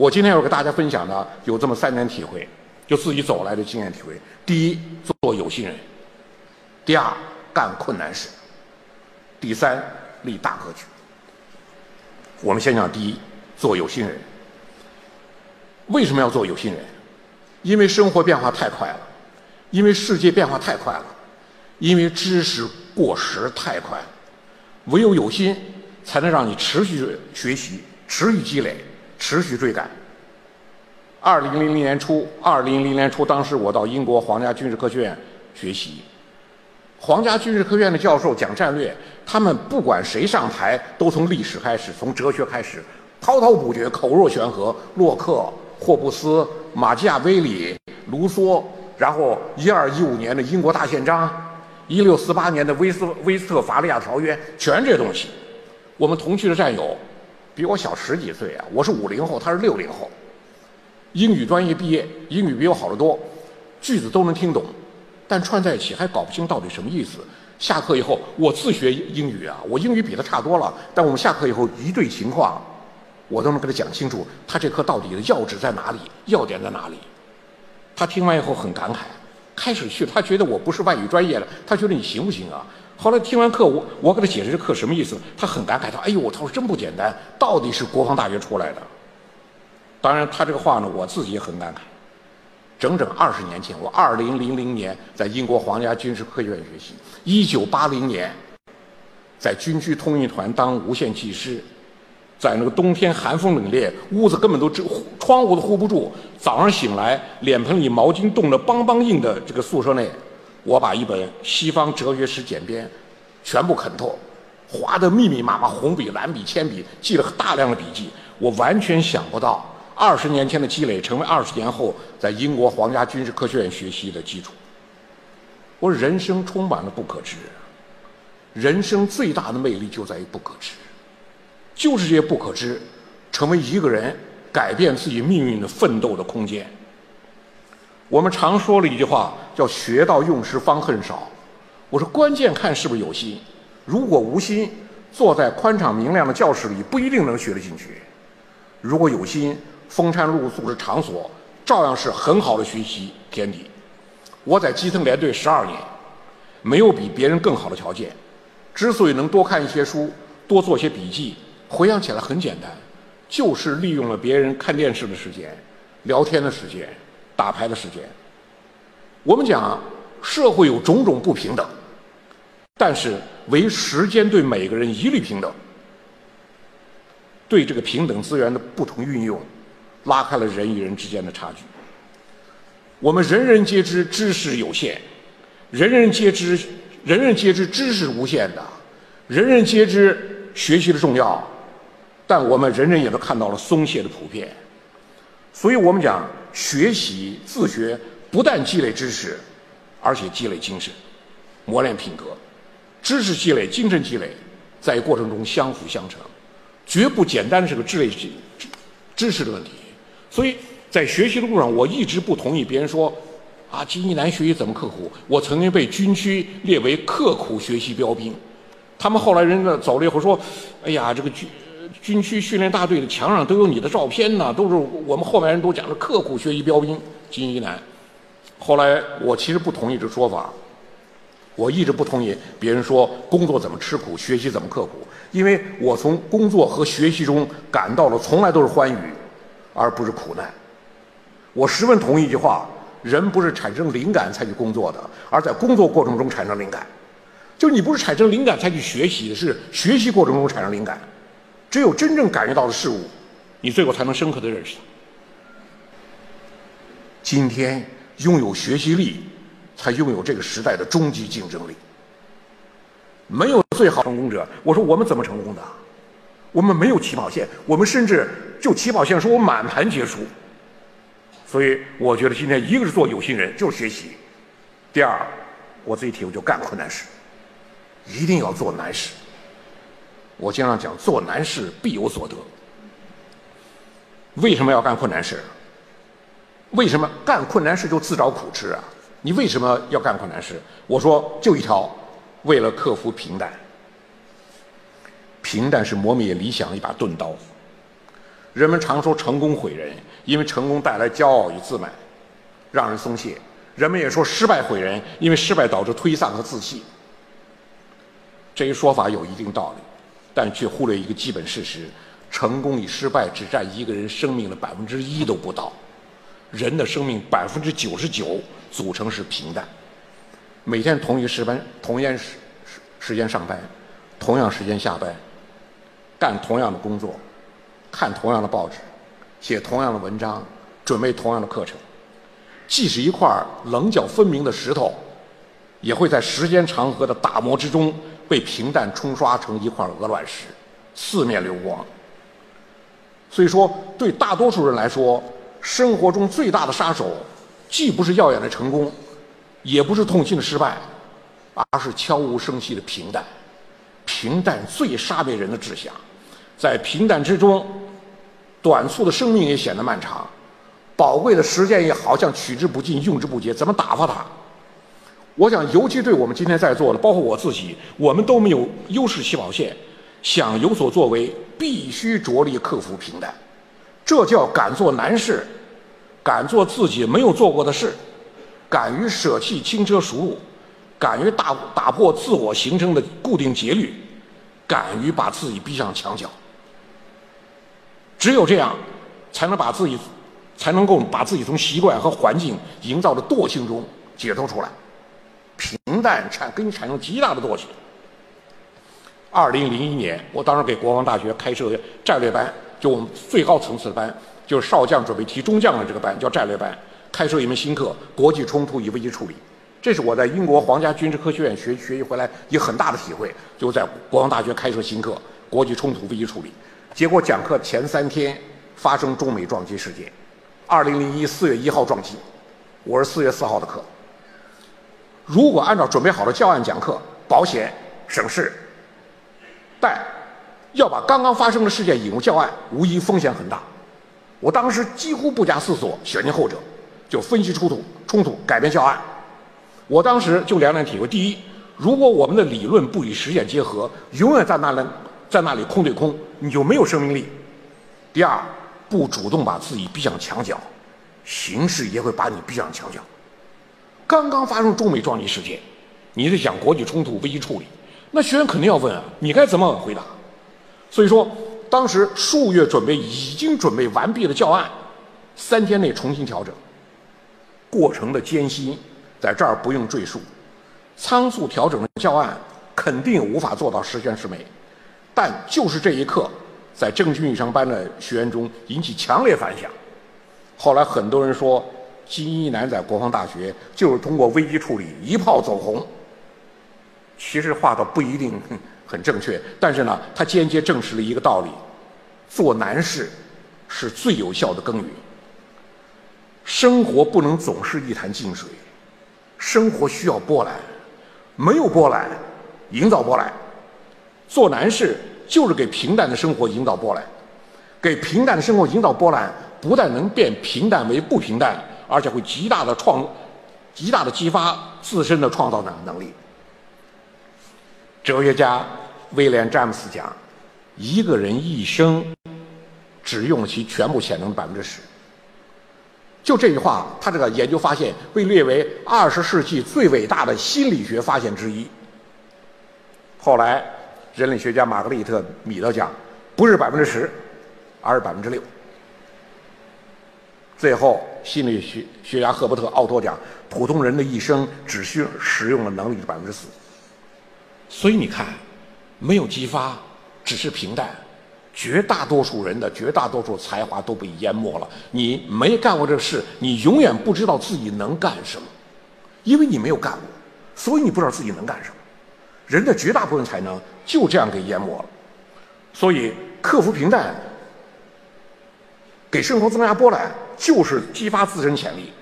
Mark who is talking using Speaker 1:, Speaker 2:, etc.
Speaker 1: 我今天要给大家分享的有这么三点体会，就自己走来的经验体会。第一，做有心人；第二，干困难事；第三，立大格局。我们先讲第一，做有心人。为什么要做有心人？因为生活变化太快了，因为世界变化太快了，因为知识过时太快了。唯有有心，才能让你持续学习、持续积累、持续追赶。二零零零年初，二零零零年初，当时我到英国皇家军事科学院学习，皇家军事科学院的教授讲战略，他们不管谁上台，都从历史开始，从哲学开始，滔滔不绝，口若悬河。洛克、霍布斯、马基雅维里、卢梭，然后一二一五年的英国大宪章，一六四八年的威斯威斯特伐利亚条约，全是这东西。我们同去的战友，比我小十几岁啊，我是五零后，他是六零后。英语专业毕业，英语比我好得多，句子都能听懂，但串在一起还搞不清到底什么意思。下课以后，我自学英语啊，我英语比他差多了。但我们下课以后一对情况，我都能给他讲清楚，他这课到底的要旨在哪里，要点在哪里。他听完以后很感慨，开始去他觉得我不是外语专业的，他觉得你行不行啊？后来听完课，我我给他解释这课什么意思，他很感慨，他哎呦，他说真不简单，到底是国防大学出来的。当然，他这个话呢，我自己也很感慨。整整二十年前，我二零零零年在英国皇家军事科学院学习，一九八零年在军区通讯团当无线技师，在那个冬天寒风冷冽，屋子根本都遮窗户都护不住。早上醒来，脸盆里毛巾冻得梆梆硬的这个宿舍内，我把一本西方哲学史简编全部啃透，划得密密麻麻，红笔、蓝笔、铅笔，记了大量的笔记。我完全想不到。二十年前的积累，成为二十年后在英国皇家军事科学院学习的基础。我人生充满了不可知，人生最大的魅力就在于不可知，就是这些不可知，成为一个人改变自己命运的奋斗的空间。我们常说了一句话，叫“学到用时方恨少”。我说，关键看是不是有心。如果无心，坐在宽敞明亮的教室里，不一定能学得进去；如果有心，风餐露宿的场所，照样是很好的学习天地。我在基层连队十二年，没有比别人更好的条件。之所以能多看一些书，多做些笔记，回想起来很简单，就是利用了别人看电视的时间、聊天的时间、打牌的时间。我们讲社会有种种不平等，但是唯时间对每个人一律平等。对这个平等资源的不同运用。拉开了人与人之间的差距。我们人人皆知知识有限，人人皆知人人皆知知识无限的，人人皆知学习的重要，但我们人人也都看到了松懈的普遍。所以我们讲学习自学，不但积累知识，而且积累精神，磨练品格。知识积累、精神积累，在过程中相辅相成，绝不简单是个智力知知识的问题。所以在学习的路上，我一直不同意别人说，啊，金一南学习怎么刻苦？我曾经被军区列为刻苦学习标兵，他们后来人家走了以后说，哎呀，这个军军区训练大队的墙上都有你的照片呢，都是我们后面人都讲的刻苦学习标兵金一南。后来我其实不同意这说法，我一直不同意别人说工作怎么吃苦，学习怎么刻苦，因为我从工作和学习中感到了从来都是欢愉。而不是苦难。我十分同意一句话：人不是产生灵感才去工作的，而在工作过程中产生灵感。就是你不是产生灵感才去学习，是学习过程中产生灵感。只有真正感觉到的事物，你最后才能深刻的认识它。今天拥有学习力，才拥有这个时代的终极竞争力。没有最好成功者。我说我们怎么成功的？我们没有起跑线，我们甚至就起跑线说我满盘皆输。所以我觉得今天一个是做有心人，就是学习；第二，我自己体会就干困难事，一定要做难事。我经常讲，做难事必有所得。为什么要干困难事？为什么干困难事就自找苦吃啊？你为什么要干困难事？我说就一条，为了克服平淡。平淡是磨灭理想的一把钝刀。人们常说成功毁人，因为成功带来骄傲与自满，让人松懈；人们也说失败毁人，因为失败导致推丧和自弃。这一说法有一定道理，但却忽略一个基本事实：成功与失败只占一个人生命的百分之一都不到。人的生命百分之九十九组成是平淡。每天同一时班、同样时时时间上班，同样时间下班，干同样的工作。看同样的报纸，写同样的文章，准备同样的课程，即使一块棱角分明的石头，也会在时间长河的打磨之中被平淡冲刷成一块鹅卵石，四面流光。所以说，对大多数人来说，生活中最大的杀手，既不是耀眼的成功，也不是痛心的失败，而是悄无声息的平淡。平淡最杀灭人的志向。在平淡之中，短促的生命也显得漫长，宝贵的时间也好像取之不尽、用之不竭。怎么打发它？我想，尤其对我们今天在座的，包括我自己，我们都没有优势起跑线，想有所作为，必须着力克服平淡。这叫敢做难事，敢做自己没有做过的事，敢于舍弃轻车熟路，敢于打打破自我形成的固定节律，敢于把自己逼上墙角。只有这样，才能把自己，才能够把自己从习惯和环境营造的惰性中解脱出来。平淡产给你产生极大的惰性。二零零一年，我当时给国防大学开设战略班，就我们最高层次的班，就是少将准备提中将的这个班，叫战略班。开设一门新课——国际冲突与危机处理。这是我在英国皇家军事科学院学学习回来一个很大的体会，就在国防大学开设新课——国际冲突危机处理。结果讲课前三天发生中美撞击事件，二零零一四月一号撞击，我是四月四号的课。如果按照准备好的教案讲课，保险省事，但要把刚刚发生的事件引入教案，无疑风险很大。我当时几乎不加思索，选定后者，就分析冲突，冲突改变教案。我当时就两点体会：第一，如果我们的理论不与实践结合，永远在那里。在那里空对空，你就没有生命力。第二，不主动把自己逼向墙角，形势也会把你逼向墙角。刚刚发生中美撞击事件，你在讲国际冲突危机处理，那学员肯定要问啊，你该怎么回答？所以说，当时数月准备已经准备完毕的教案，三天内重新调整，过程的艰辛在这儿不用赘述。仓促调整的教案肯定无法做到十全十美。但就是这一刻，在正军以上班的学员中引起强烈反响。后来很多人说，金一南在国防大学就是通过危机处理一炮走红。其实话倒不一定很正确，但是呢，他间接证实了一个道理：做难事是最有效的耕耘。生活不能总是一潭静水，生活需要波澜，没有波澜，营造波澜。做难事。就是给平淡的生活营造波澜，给平淡的生活营造波澜，不但能变平淡为不平淡，而且会极大的创、极大的激发自身的创造能能力。哲学家威廉·詹姆斯讲：“一个人一生只用其全部潜能的百分之十。”就这句话，他这个研究发现被列为二十世纪最伟大的心理学发现之一。后来。人类学家玛格丽特·米勒讲，不是百分之十，而是百分之六。最后，心理学学家赫伯特·奥托讲，普通人的一生只需使用了能力是百分之四。所以你看，没有激发，只是平淡，绝大多数人的绝大多数才华都被淹没了。你没干过这事，你永远不知道自己能干什么，因为你没有干过，所以你不知道自己能干什么。人的绝大部分才能就这样给淹没了，所以克服平淡，给生活增加波澜，就是激发自身潜力。